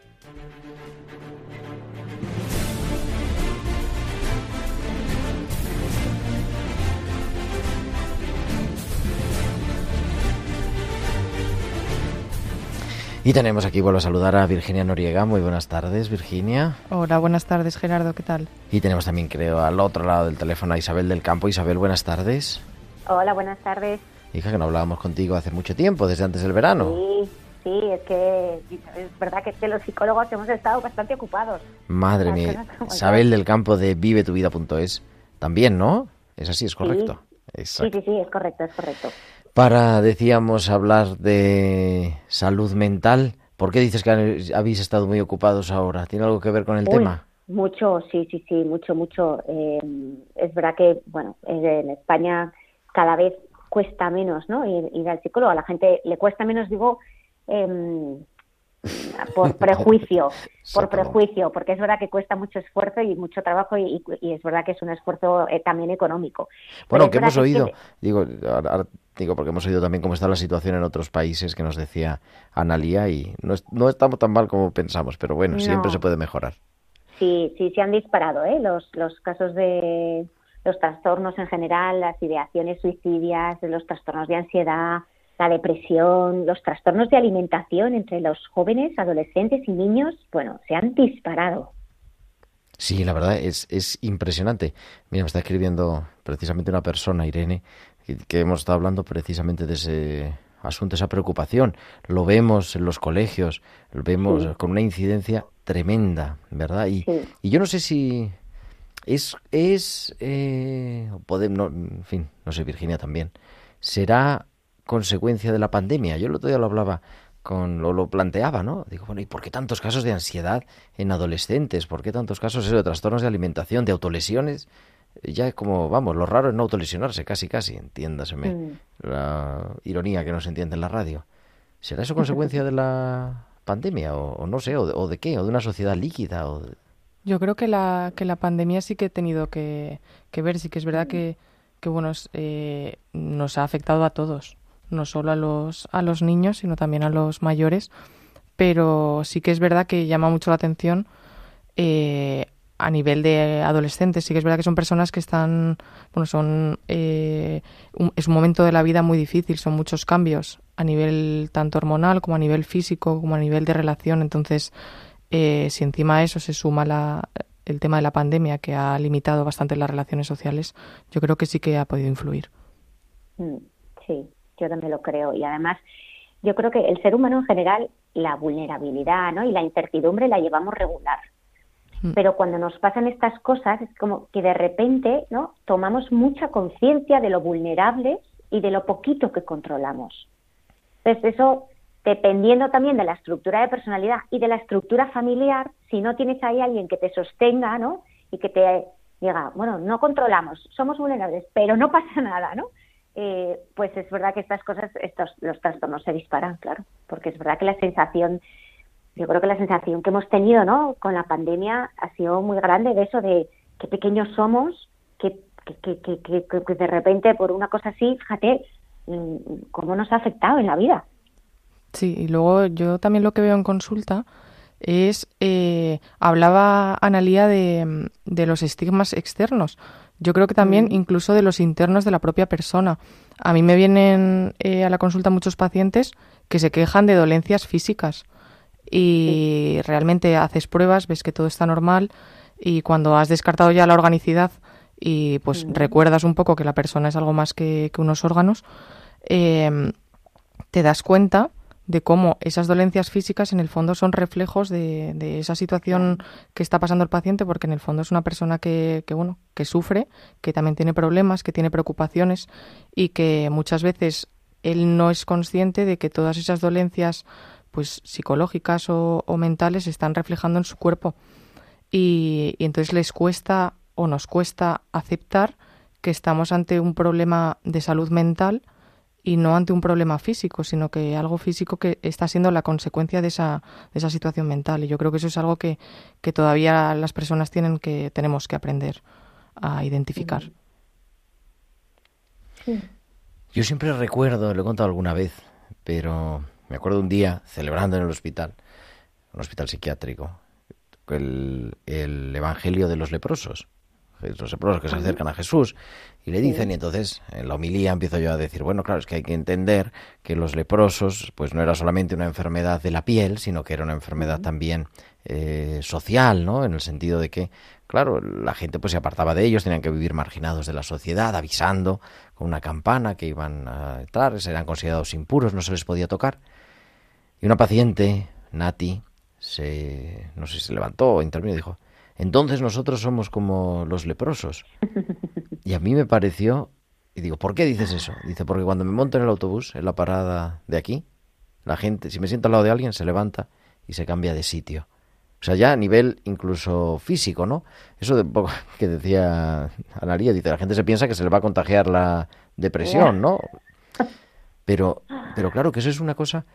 Y tenemos aquí, vuelvo a saludar a Virginia Noriega. Muy buenas tardes, Virginia. Hola, buenas tardes, Gerardo, ¿qué tal? Y tenemos también, creo, al otro lado del teléfono a Isabel del Campo. Isabel, buenas tardes. Hola, buenas tardes. Hija, que no hablábamos contigo hace mucho tiempo, desde antes del verano. Sí, sí, es que es verdad que, es que los psicólogos hemos estado bastante ocupados. Madre mía. Isabel del Campo de vivetuvida.es. También, ¿no? Es así, es correcto. Sí, sí, sí, es correcto, es correcto. Para, decíamos, hablar de salud mental. ¿Por qué dices que habéis estado muy ocupados ahora? ¿Tiene algo que ver con el Uy, tema? Mucho, sí, sí, sí, mucho, mucho. Eh, es verdad que, bueno, eh, en España cada vez cuesta menos, ¿no? Ir, ir al psicólogo. A la gente le cuesta menos, digo, em, por prejuicio, por prejuicio, porque es verdad que cuesta mucho esfuerzo y mucho trabajo y, y es verdad que es un esfuerzo eh, también económico. Bueno, que hemos que- oído, digo, ahora- digo porque hemos oído también cómo está la situación en otros países que nos decía Analía y no, es- no estamos tan mal como pensamos, pero bueno, siempre se puede mejorar. Sí, sí, se han disparado ¿eh? los, los casos de los trastornos en general, las ideaciones suicidias, los trastornos de ansiedad, la depresión, los trastornos de alimentación entre los jóvenes, adolescentes y niños, bueno, se han disparado. Sí, la verdad es, es impresionante. Mira, me está escribiendo precisamente una persona, Irene, que, que hemos estado hablando precisamente de ese asunto, esa preocupación. Lo vemos en los colegios, lo vemos Sí. con una incidencia tremenda, ¿verdad? Y, Sí. y yo no sé si es, es eh, pode- no, en fin, no sé, Virginia también, será consecuencia de la pandemia. Yo el otro día lo hablaba con lo, lo planteaba, ¿no? Digo, bueno, ¿y por qué tantos casos de ansiedad en adolescentes? ¿Por qué tantos casos de trastornos de alimentación, de autolesiones? Ya es como, vamos, lo raro es no autolesionarse, casi, casi, entiéndaseme Mm. la ironía que no se entiende en la radio. ¿Será eso consecuencia de la pandemia o, o no sé, o de, o de qué? ¿O de una sociedad líquida? O de- Yo creo que la, que la pandemia sí que ha tenido que, que ver, sí que es verdad que, que bueno, eh, nos ha afectado a todos, no solo a los, a los niños, sino también a los mayores, pero sí que es verdad que llama mucho la atención eh, a nivel de adolescentes, sí que es verdad que son personas que están, bueno, son, eh, es un momento de la vida muy difícil, son muchos cambios a nivel tanto hormonal como a nivel físico, como a nivel de relación, entonces eh, si encima a eso se suma la, el tema de la pandemia que ha limitado bastante las relaciones sociales, yo creo que sí que ha podido influir. Mm, Sí, yo también lo creo. Y además, yo creo que el ser humano en general, la vulnerabilidad ¿no? y la incertidumbre la llevamos regular. Mm. Pero cuando nos pasan estas cosas, es como que de repente ¿no? tomamos mucha conciencia de lo vulnerables y de lo poquito que controlamos. Entonces, eso, dependiendo también de la estructura de personalidad y de la estructura familiar, si no tienes ahí alguien que te sostenga ¿no? y que te diga, bueno, no controlamos, somos vulnerables, pero no pasa nada, ¿no? Eh, pues es verdad que estas cosas, estos, los trastornos se disparan, claro, porque es verdad que la sensación, yo creo que la sensación que hemos tenido, ¿no? Con la pandemia ha sido muy grande de eso de qué pequeños somos, que, que, que, que, de repente por una cosa así, fíjate, mm, cómo nos ha afectado en la vida. Sí, y luego yo también lo que veo en consulta es, eh, hablaba Analía de, de los estigmas externos. Yo creo que también incluso de los internos de la propia persona. A mí me vienen eh, a la consulta muchos pacientes que se quejan de dolencias físicas y realmente haces pruebas, ves que todo está normal y cuando has descartado ya la organicidad y pues recuerdas un poco que la persona es algo más que, que unos órganos, eh, te das cuenta de cómo esas dolencias físicas en el fondo son reflejos de, de esa situación que está pasando el paciente, porque en el fondo es una persona que, que, bueno, que sufre, que también tiene problemas, que tiene preocupaciones y que muchas veces él no es consciente de que todas esas dolencias pues psicológicas o, mentales están reflejando en su cuerpo. Y, y entonces les cuesta o nos cuesta aceptar que estamos ante un problema de salud mental y no ante un problema físico, sino que algo físico que está siendo la consecuencia de esa, de esa situación mental. Y yo creo que eso es algo que, que todavía las personas tienen que, tenemos que aprender a identificar. Yo siempre recuerdo, lo he contado alguna vez, pero me acuerdo un día celebrando en el hospital, un hospital psiquiátrico, el, el Evangelio de los leprosos. Los leprosos que se acercan a Jesús y le dicen, y entonces en la homilía empiezo yo a decir, bueno, claro, es que hay que entender que los leprosos, pues no era solamente una enfermedad de la piel, sino que era una enfermedad también eh, social, ¿no? En el sentido de que, claro, la gente pues se apartaba de ellos, tenían que vivir marginados de la sociedad, avisando con una campana que iban a entrar, eran considerados impuros, no se les podía tocar. Y una paciente, Nati, se, no sé si se levantó o intervino y dijo, entonces nosotros somos como los leprosos. Y a mí me pareció, y digo, ¿por qué dices eso? Dice, porque cuando me monto en el autobús, en la parada de aquí, la gente, si me siento al lado de alguien, se levanta y se cambia de sitio. O sea, ya a nivel incluso físico, ¿no? Eso de que decía Analia, dice, la gente se piensa que se le va a contagiar la depresión, ¿no? Pero, pero claro que eso es una cosa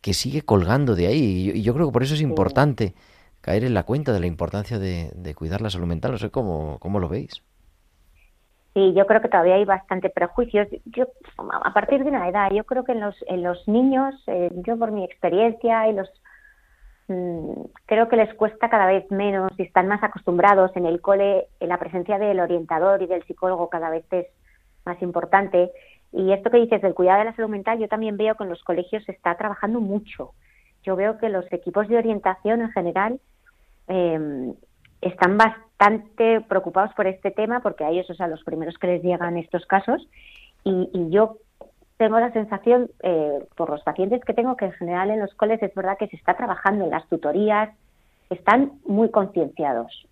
que sigue colgando de ahí. Y yo, y yo creo que por eso es importante caer en la cuenta de la importancia de, cuidar la salud mental. No sé cómo, cómo lo veis. Sí, yo creo que todavía hay bastante prejuicios. Yo, a partir de una edad, yo creo que en los, en los niños, eh, yo por mi experiencia y los mm, creo que les cuesta cada vez menos y están más acostumbrados en el cole, la presencia del orientador y del psicólogo cada vez es más importante. Y esto que dices del cuidado de la salud mental, yo también veo que en los colegios se está trabajando mucho. Yo veo que los equipos de orientación en general eh, están bastante preocupados por este tema porque a ellos, o sea, los primeros que les llegan estos casos. Y, y yo tengo la sensación, eh, por los pacientes que tengo, que en general en los coles es verdad que se está trabajando en las tutorías, están muy concienciados.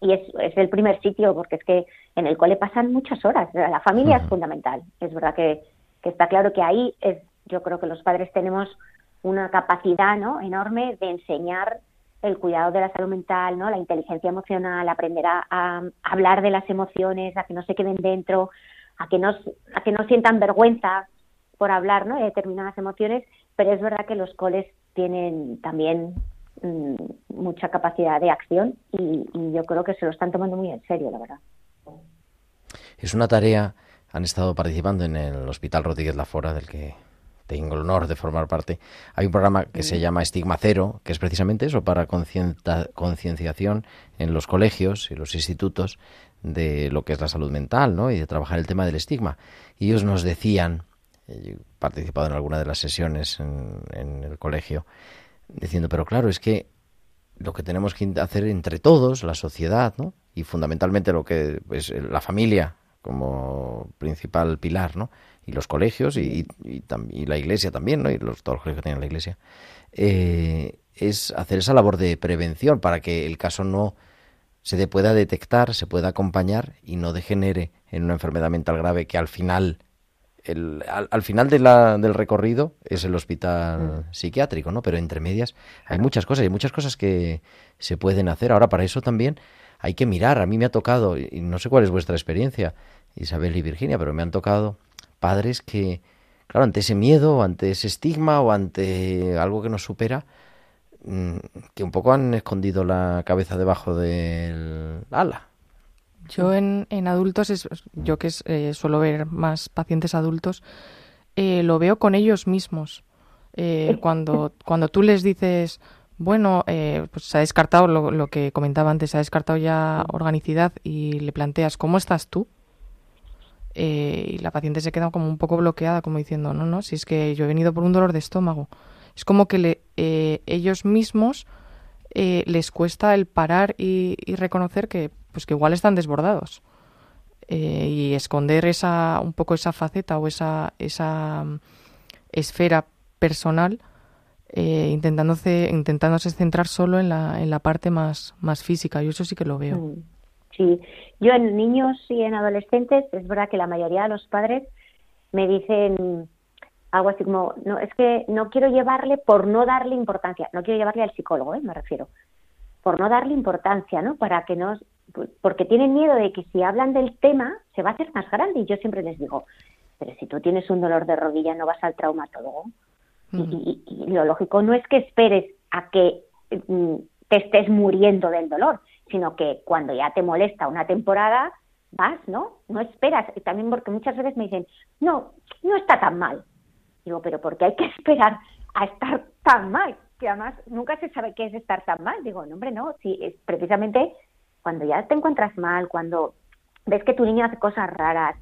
Y es, es el primer sitio porque es que en el cole pasan muchas horas. La familia es fundamental. Es verdad que, que está claro que ahí es Yo creo que los padres tenemos una capacidad ¿no? enorme de enseñar el cuidado de la salud mental, ¿no? la inteligencia emocional, aprender a, hablar de las emociones, a que no se queden dentro, a que no, a que no sientan vergüenza por hablar ¿no? de determinadas emociones, pero es verdad que los coles tienen también mm, mucha capacidad de acción y, y yo creo que se lo están tomando muy en serio, la verdad. Es una tarea, han estado participando en el Hospital Rodríguez Lafora, del que tengo el honor de formar parte. Hay un programa que se llama Estigma Cero, que es precisamente eso, para concienciación en los colegios y los institutos de lo que es la salud mental, ¿no? Y de trabajar el tema del estigma. Y ellos nos decían, eh, he participado en alguna de las sesiones en, en el colegio, diciendo, pero claro, es que lo que tenemos que hacer entre todos, la sociedad, ¿no? Y fundamentalmente lo que es la familia como principal pilar, ¿no? Y los colegios y, y, tam- y la iglesia también, ¿no? Y los, todos los colegios que tienen la iglesia. eh, es hacer esa labor de prevención para que el caso no se pueda detectar, se pueda acompañar y no degenere en una enfermedad mental grave que al final el, al, al final de la, del recorrido es el hospital psiquiátrico, ¿no? Pero entre medias hay muchas cosas, hay muchas cosas que se pueden hacer. Ahora, para eso también hay que mirar. A mí me ha tocado, y no sé cuál es vuestra experiencia, Isabel y Virginia, pero me han tocado padres que, claro, ante ese miedo, ante ese estigma o ante algo que nos supera, mm, que un poco han escondido la cabeza debajo del ala. Yo en, en adultos, es, yo que es, eh, suelo ver más pacientes adultos, eh, lo veo con ellos mismos. Eh, cuando, cuando tú les dices, bueno, eh, pues se ha descartado lo, lo que comentaba antes, se ha descartado ya organicidad y le planteas, ¿cómo estás tú? Eh, y la paciente se queda como un poco bloqueada, como diciendo, no, no, si es que yo he venido por un dolor de estómago. Es como que le, eh, ellos mismos eh, les cuesta el parar y, y reconocer que, pues que igual están desbordados. Y esconder esa, un poco esa faceta o esa, esa mm, esfera personal, eh, intentándose, intentándose centrar solo en la, en la parte más, más física. Yo eso sí que lo veo. Mm. Sí, yo en niños y en adolescentes es verdad que la mayoría de los padres me dicen algo así como, no, es que no quiero llevarle por no darle importancia, no quiero llevarle al psicólogo, ¿eh? me refiero, por no darle importancia, ¿no? Para que no, porque tienen miedo de que si hablan del tema se va a hacer más grande y yo siempre les digo, pero si tú tienes un dolor de rodilla no vas al traumatólogo. Y, y- y lo lógico no es que esperes a que mm, te estés muriendo del dolor, sino que cuando ya te molesta una temporada, vas, ¿no? No esperas. Y también porque muchas veces me dicen, no, no está tan mal. Digo, pero ¿por qué hay que esperar a estar tan mal? Que además nunca se sabe qué es estar tan mal. Digo, no, hombre, no. Sí, es precisamente cuando ya te encuentras mal, cuando ves que tu niño hace cosas raras,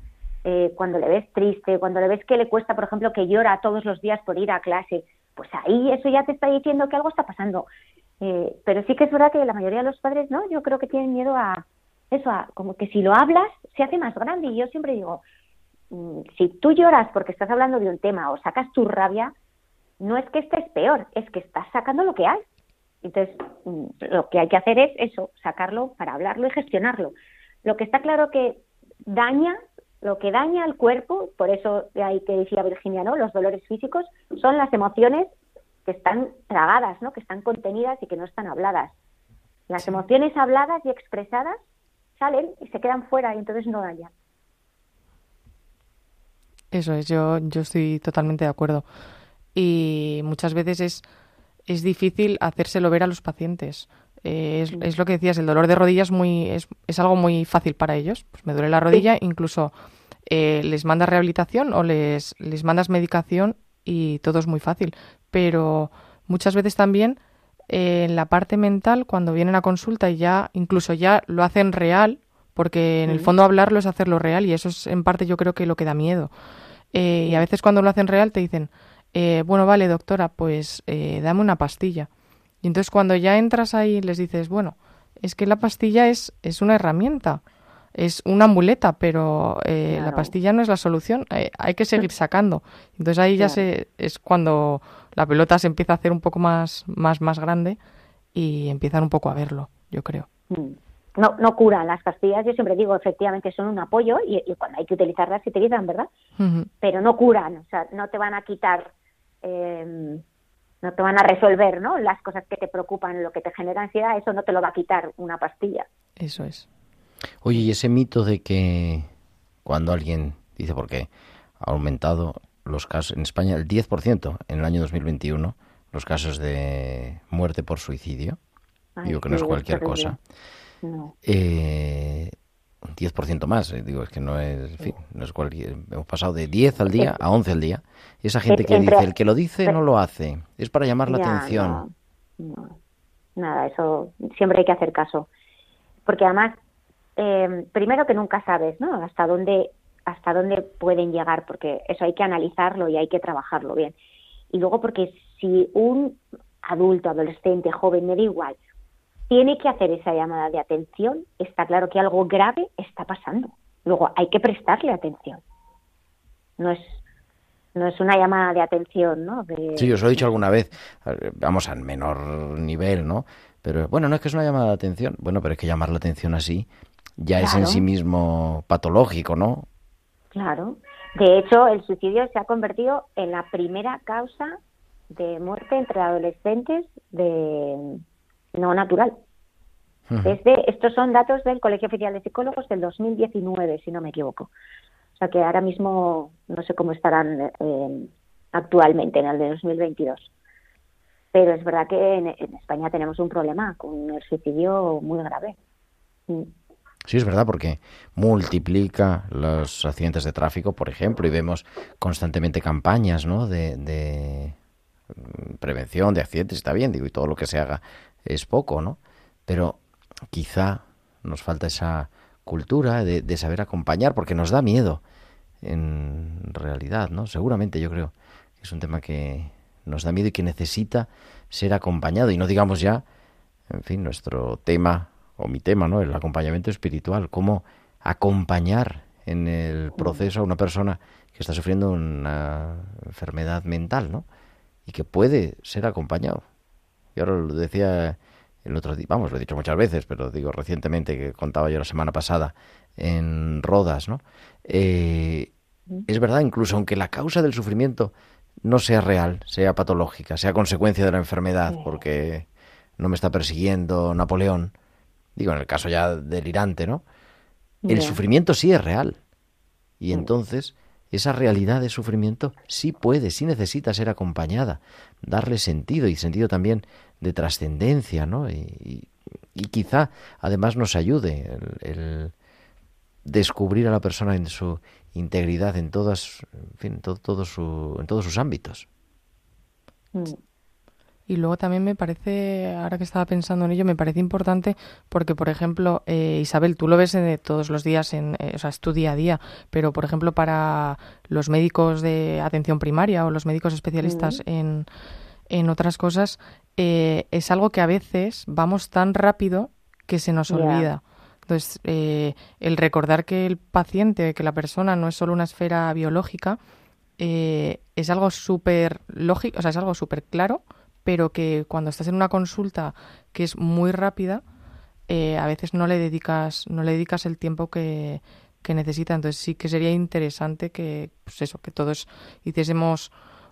eh, cuando le ves triste, cuando le ves que le cuesta, por ejemplo, que llora todos los días por ir a clase, pues ahí eso ya te está diciendo que algo está pasando. Eh, pero sí que es verdad que la mayoría de los padres, ¿no? Yo creo que tienen miedo a eso, a como que si lo hablas se hace más grande. Y yo siempre digo, mm, si tú lloras porque estás hablando de un tema o sacas tu rabia, no es que estés peor, es que estás sacando lo que hay. Entonces, mm, lo que hay que hacer es eso, sacarlo para hablarlo y gestionarlo. Lo que está claro que daña, lo que daña al cuerpo, por eso ahí que decía Virginia, ¿no? Los dolores físicos son las emociones que están tragadas, ¿no? Que están contenidas y que no están habladas. Las emociones habladas y expresadas salen y se quedan fuera y entonces no dañan. Eso es, yo, yo estoy totalmente de acuerdo. Y muchas veces es, es difícil hacérselo ver a los pacientes. Eh, es, es lo que decías, el dolor de rodilla es, muy, es, es algo muy fácil para ellos. Pues me duele la rodilla, incluso eh, les mandas rehabilitación o les, les mandas medicación y todo es muy fácil. Pero muchas veces también eh, en la parte mental, cuando vienen a consulta y ya, incluso ya lo hacen real, porque en el fondo hablarlo es hacerlo real y eso es en parte yo creo que lo que da miedo. Eh, y a veces cuando lo hacen real te dicen, eh, bueno, vale, doctora, pues dame una pastilla. Y entonces cuando ya entras ahí les dices, bueno, es que la pastilla es, es una herramienta, es una muleta, pero eh, la pastilla no es la solución, eh, hay que seguir sacando. Entonces ahí ya se, es cuando la pelota se empieza a hacer un poco más, más, más grande y empiezan un poco a verlo, yo creo. Mm. no, no curan las pastillas. Yo siempre digo, efectivamente, son un apoyo y, y cuando hay que utilizarlas se utilizan, ¿verdad? Pero no curan, o sea, no te van a quitar, eh, no te van a resolver, ¿no? Las cosas que te preocupan, lo que te genera ansiedad, eso no te lo va a quitar una pastilla. Eso es. Oye, y ese mito de que cuando alguien dice, porque ha aumentado los casos en España el 10% en el año 2021, los casos de muerte por suicidio, Ay, digo que no es cualquier cosa, No. eh, 10% más, eh, digo, es que no es, en fin, no es cualquier, hemos pasado de 10 al día a 11 al día, y esa gente que dice, el que lo dice no lo hace, es para llamar la Ya, atención. no, no. Nada, eso siempre hay que hacer caso. Porque además, eh, primero que nunca sabes, ¿no? Hasta dónde, hasta dónde pueden llegar, porque eso hay que analizarlo y hay que trabajarlo bien. Y luego porque si un adulto, adolescente, joven, me da igual, tiene que hacer esa llamada de atención, está claro que algo grave está pasando. Luego hay que prestarle atención. No es, no es una llamada de atención, ¿no? De- Sí, os lo he dicho alguna vez, vamos al menor nivel, ¿no? Pero bueno, no es que es una llamada de atención. Bueno, pero es que llamar la atención así ya es en sí mismo patológico, ¿no? Claro. De hecho, el suicidio se ha convertido en la primera causa de muerte entre adolescentes de no natural. Desde, estos son datos del Colegio Oficial de Psicólogos del 2019, si no me equivoco. O sea que ahora mismo no sé cómo estarán eh, actualmente en el de 2022. Pero es verdad que en, en España tenemos un problema con el suicidio muy grave. Mm. Sí, es verdad, porque multiplica los accidentes de tráfico, por ejemplo, y vemos constantemente campañas, ¿no? De, de mm, prevención de accidentes, está bien, digo, y todo lo que se haga es poco, ¿no? Pero quizá nos falta esa cultura de, de saber acompañar, porque nos da miedo, en realidad, ¿no? Seguramente yo creo que es un tema que nos da miedo y que necesita ser acompañado, y no digamos ya, en fin, nuestro tema o mi tema, ¿no? El acompañamiento espiritual, cómo acompañar en el proceso a una persona que está sufriendo una enfermedad mental, ¿no? Y que puede ser acompañado. Y ahora lo decía el otro día, vamos, lo he dicho muchas veces, pero digo recientemente que contaba yo la semana pasada en Rodas, ¿no? Eh, es verdad, incluso aunque la causa del sufrimiento no sea real, sea patológica, sea consecuencia de la enfermedad, porque no me está persiguiendo Napoleón, digo, en el caso ya delirante, ¿no? El sufrimiento sí es real. Y entonces, esa realidad de sufrimiento sí puede, sí necesita ser acompañada, darle sentido y sentido también de trascendencia, ¿no? Y, quizá además nos ayude el, descubrir a la persona en su integridad en todas, su, en todos sus ámbitos. Mm. Y luego también me parece, ahora que estaba pensando en ello, me parece importante porque, por ejemplo, eh, Isabel, tú lo ves eh, todos los días, en, eh, o sea, es tu día a día, pero, por ejemplo, para los médicos de atención primaria o los médicos especialistas en, en otras cosas, eh, es algo que a veces vamos tan rápido que se nos olvida. Entonces, eh, el recordar que el paciente, que la persona no es solo una esfera biológica, eh, es algo súper lógico, o sea, es algo súper claro, pero que cuando estás en una consulta que es muy rápida, eh, a veces no le dedicas, no le dedicas el tiempo que, que necesita. Entonces sí que sería interesante que, pues eso, que todos hiciésemos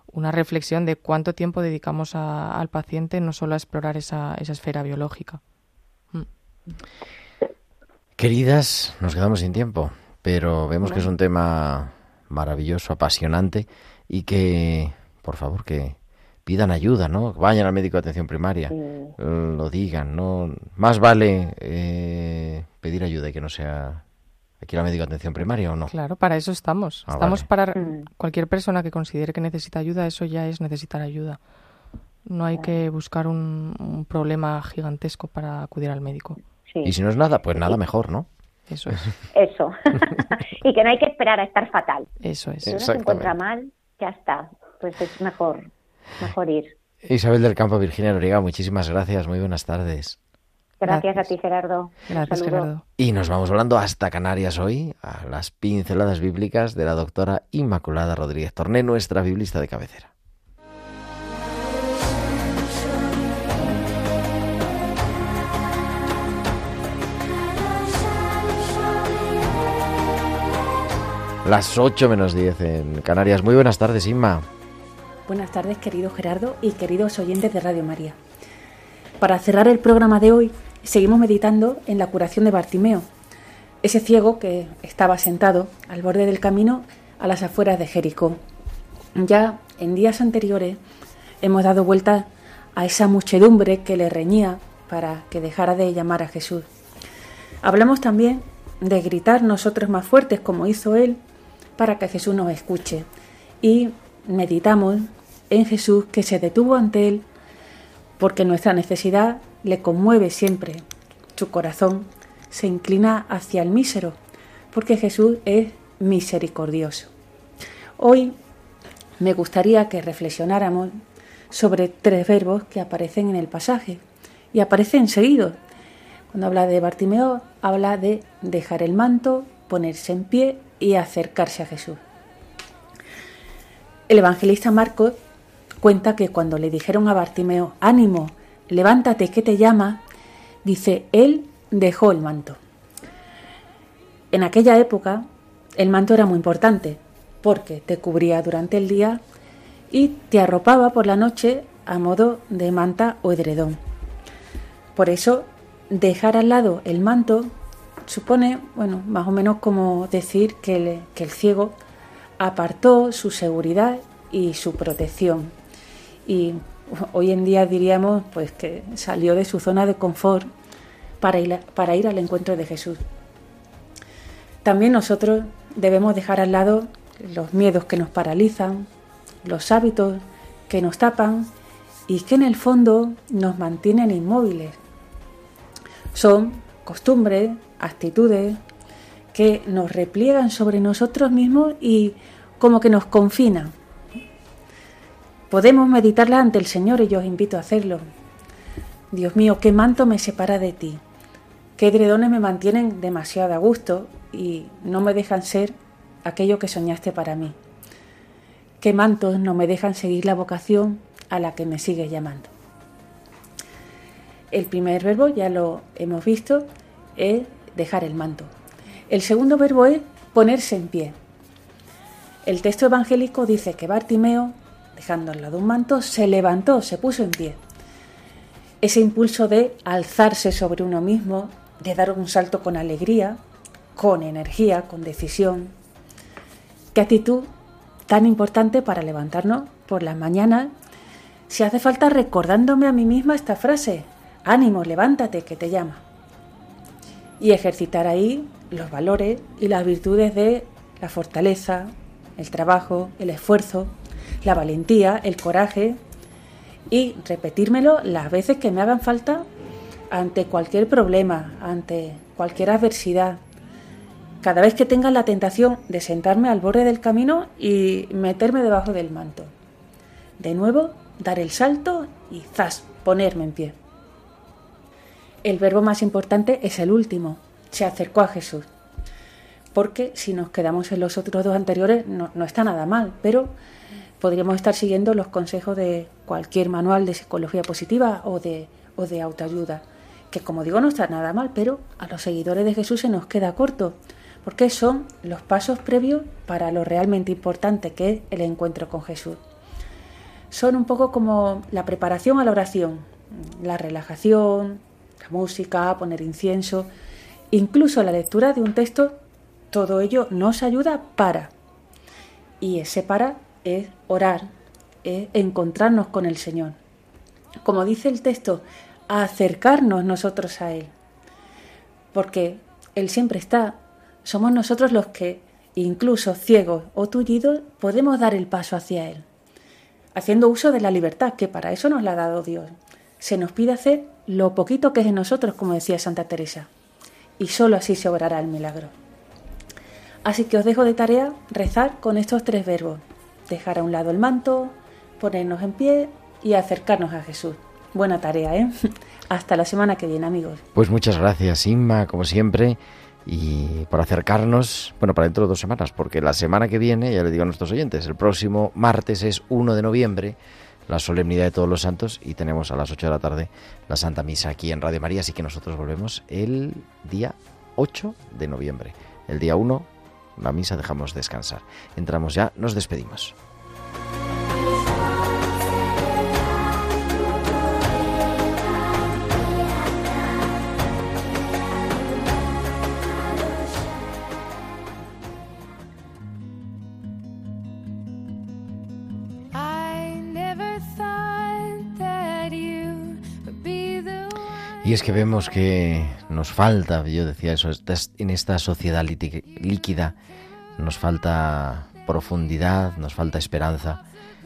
una reflexión de cuánto tiempo dedicamos a- al paciente, no solo a explorar esa, esa esfera biológica. Queridas, nos quedamos sin tiempo, pero vemos que es un tema maravilloso, apasionante y que, por favor, que pidan ayuda, ¿no? Vayan al médico de atención primaria, lo digan, ¿no? Más vale eh, pedir ayuda y que no sea aquí al médico de atención primaria o no. Claro, para eso estamos. Ah, estamos vale. para Mm. cualquier persona que considere que necesita ayuda, eso ya es necesitar ayuda. No hay que buscar un, un problema gigantesco para acudir al médico. Sí. Y si no es nada, pues nada mejor, ¿no? Eso es, Eso. y que no hay que esperar a estar fatal. eso es. Si uno se encuentra mal, ya está. Pues es mejor, mejor ir. Isabel del Campo, Virginia Noriega, muchísimas gracias, muy buenas tardes. Gracias, a ti, Gerardo. Gracias, Gerardo. Y nos vamos hablando hasta Canarias hoy, a las pinceladas bíblicas de la doctora Inmaculada Rodríguez Torné, nuestra biblista de cabecera. Las 8 menos 10 en Canarias. Muy buenas tardes, Inma. Buenas tardes, querido Gerardo y queridos oyentes de Radio María. Para cerrar el programa de hoy, seguimos meditando en la curación de Bartimeo, ese ciego que estaba sentado al borde del camino a las afueras de Jericó. Ya en días anteriores hemos dado vuelta a esa muchedumbre que le reñía para que dejara de llamar a Jesús. Hablamos también de gritar nosotros más fuertes como hizo él para que Jesús nos escuche y meditamos en Jesús que se detuvo ante él porque nuestra necesidad le conmueve siempre. Su corazón se inclina hacia el mísero porque Jesús es misericordioso. Hoy me gustaría que reflexionáramos sobre tres verbos que aparecen en el pasaje y aparecen seguidos. Cuando habla de Bartimeo, habla de dejar el manto, ponerse en pie y acercarse a Jesús. El evangelista Marcos cuenta que cuando le dijeron a Bartimeo, ánimo, levántate que te llama, dice, él dejó el manto. En aquella época, el manto era muy importante porque te cubría durante el día y te arropaba por la noche a modo de manta o edredón. Por eso, dejar al lado el manto supone, bueno, más o menos como decir que, que el ciego apartó su seguridad y su protección. Y hoy en día diríamos pues que salió de su zona de confort para ir, para ir al encuentro de Jesús. También nosotros debemos dejar al lado los miedos que nos paralizan, los hábitos que nos tapan y que en el fondo nos mantienen inmóviles. Son costumbres, actitudes que nos repliegan sobre nosotros mismos y como que nos confinan. Podemos meditarla ante el Señor y yo os invito a hacerlo. Dios mío, qué manto me separa de ti, qué dredones me mantienen demasiado a gusto y no me dejan ser aquello que soñaste para mí qué mantos no me dejan seguir la vocación a la que me sigues llamando. El primer verbo, ya lo hemos visto, es dejar el manto. El segundo verbo es ponerse en pie. El texto evangélico dice que Bartimeo, dejando al lado un manto, se levantó, se puso en pie. Ese impulso de alzarse sobre uno mismo, de dar un salto con alegría, con energía, con decisión. ¿Qué actitud tan importante para levantarnos por las mañanas, si hace falta recordándome a mí misma esta frase, ánimo, levántate, que te llama. Y ejercitar ahí los valores y las virtudes de la fortaleza, el trabajo, el esfuerzo, la valentía, el coraje y repetírmelo las veces que me hagan falta ante cualquier problema, ante cualquier adversidad, cada vez que tenga la tentación de sentarme al borde del camino y meterme debajo del manto. De nuevo, dar el salto y ¡zas! ponerme en pie. El verbo más importante es el último, se acercó a Jesús. Porque si nos quedamos en los otros dos anteriores no, no está nada mal, pero podríamos estar siguiendo los consejos de cualquier manual de psicología positiva o de, o de autoayuda, que como digo no está nada mal, pero a los seguidores de Jesús se nos queda corto porque son los pasos previos para lo realmente importante que es el encuentro con Jesús. Son un poco como la preparación a la oración, la relajación, la música, poner incienso, incluso la lectura de un texto, todo ello nos ayuda para. Y ese para es orar, es encontrarnos con el Señor. Como dice el texto, acercarnos nosotros a Él. Porque Él siempre está somos nosotros los que, incluso ciegos o tullidos, podemos dar el paso hacia Él, haciendo uso de la libertad, que para eso nos la ha dado Dios. Se nos pide hacer lo poquito que es en nosotros, como decía Santa Teresa, y sólo así se obrará el milagro. Así que os dejo de tarea rezar con estos tres verbos, dejar a un lado el manto, ponernos en pie y acercarnos a Jesús. Buena tarea, ¿eh? Hasta la semana que viene, amigos. Pues muchas gracias, Inma, como siempre y por acercarnos, bueno, para dentro de dos semanas, porque la semana que viene, ya le digo a nuestros oyentes, el próximo martes es 1 de noviembre, la solemnidad de todos los santos, y tenemos a las 8 de la tarde la Santa Misa aquí en Radio María, así que nosotros volvemos el día 8 de noviembre. El día 1 la misa dejamos descansar. Entramos ya, nos despedimos. Y es que vemos que nos falta, yo decía eso, en esta sociedad líquida nos falta profundidad, nos falta esperanza.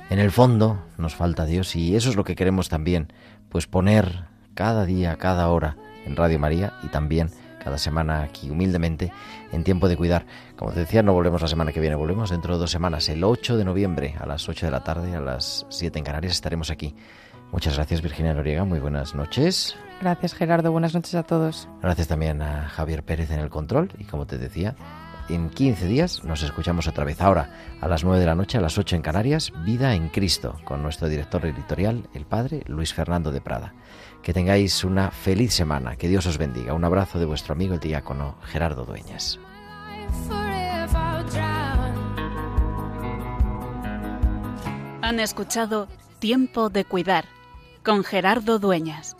En el fondo nos falta Dios y eso es lo que queremos también, pues poner cada día, cada hora en Radio María y también cada semana aquí humildemente en tiempo de cuidar. Como te decía, no volvemos la semana que viene, volvemos dentro de dos semanas, el 8 de noviembre a las 8 de la tarde, a las 7 en Canarias estaremos aquí. Muchas gracias Virginia Noriega, muy buenas noches. Gracias Gerardo, buenas noches a todos. Gracias también a Javier Pérez en el control y como te decía, en 15 días nos escuchamos otra vez. Ahora, a las 9 de la noche, a las 8 en Canarias, Vida en Cristo, con nuestro director editorial, el padre Luis Fernando de Prada. Que tengáis una feliz semana, que Dios os bendiga. Un abrazo de vuestro amigo el diácono Gerardo Dueñas. Han escuchado Tiempo de Cuidar con Gerardo Dueñas.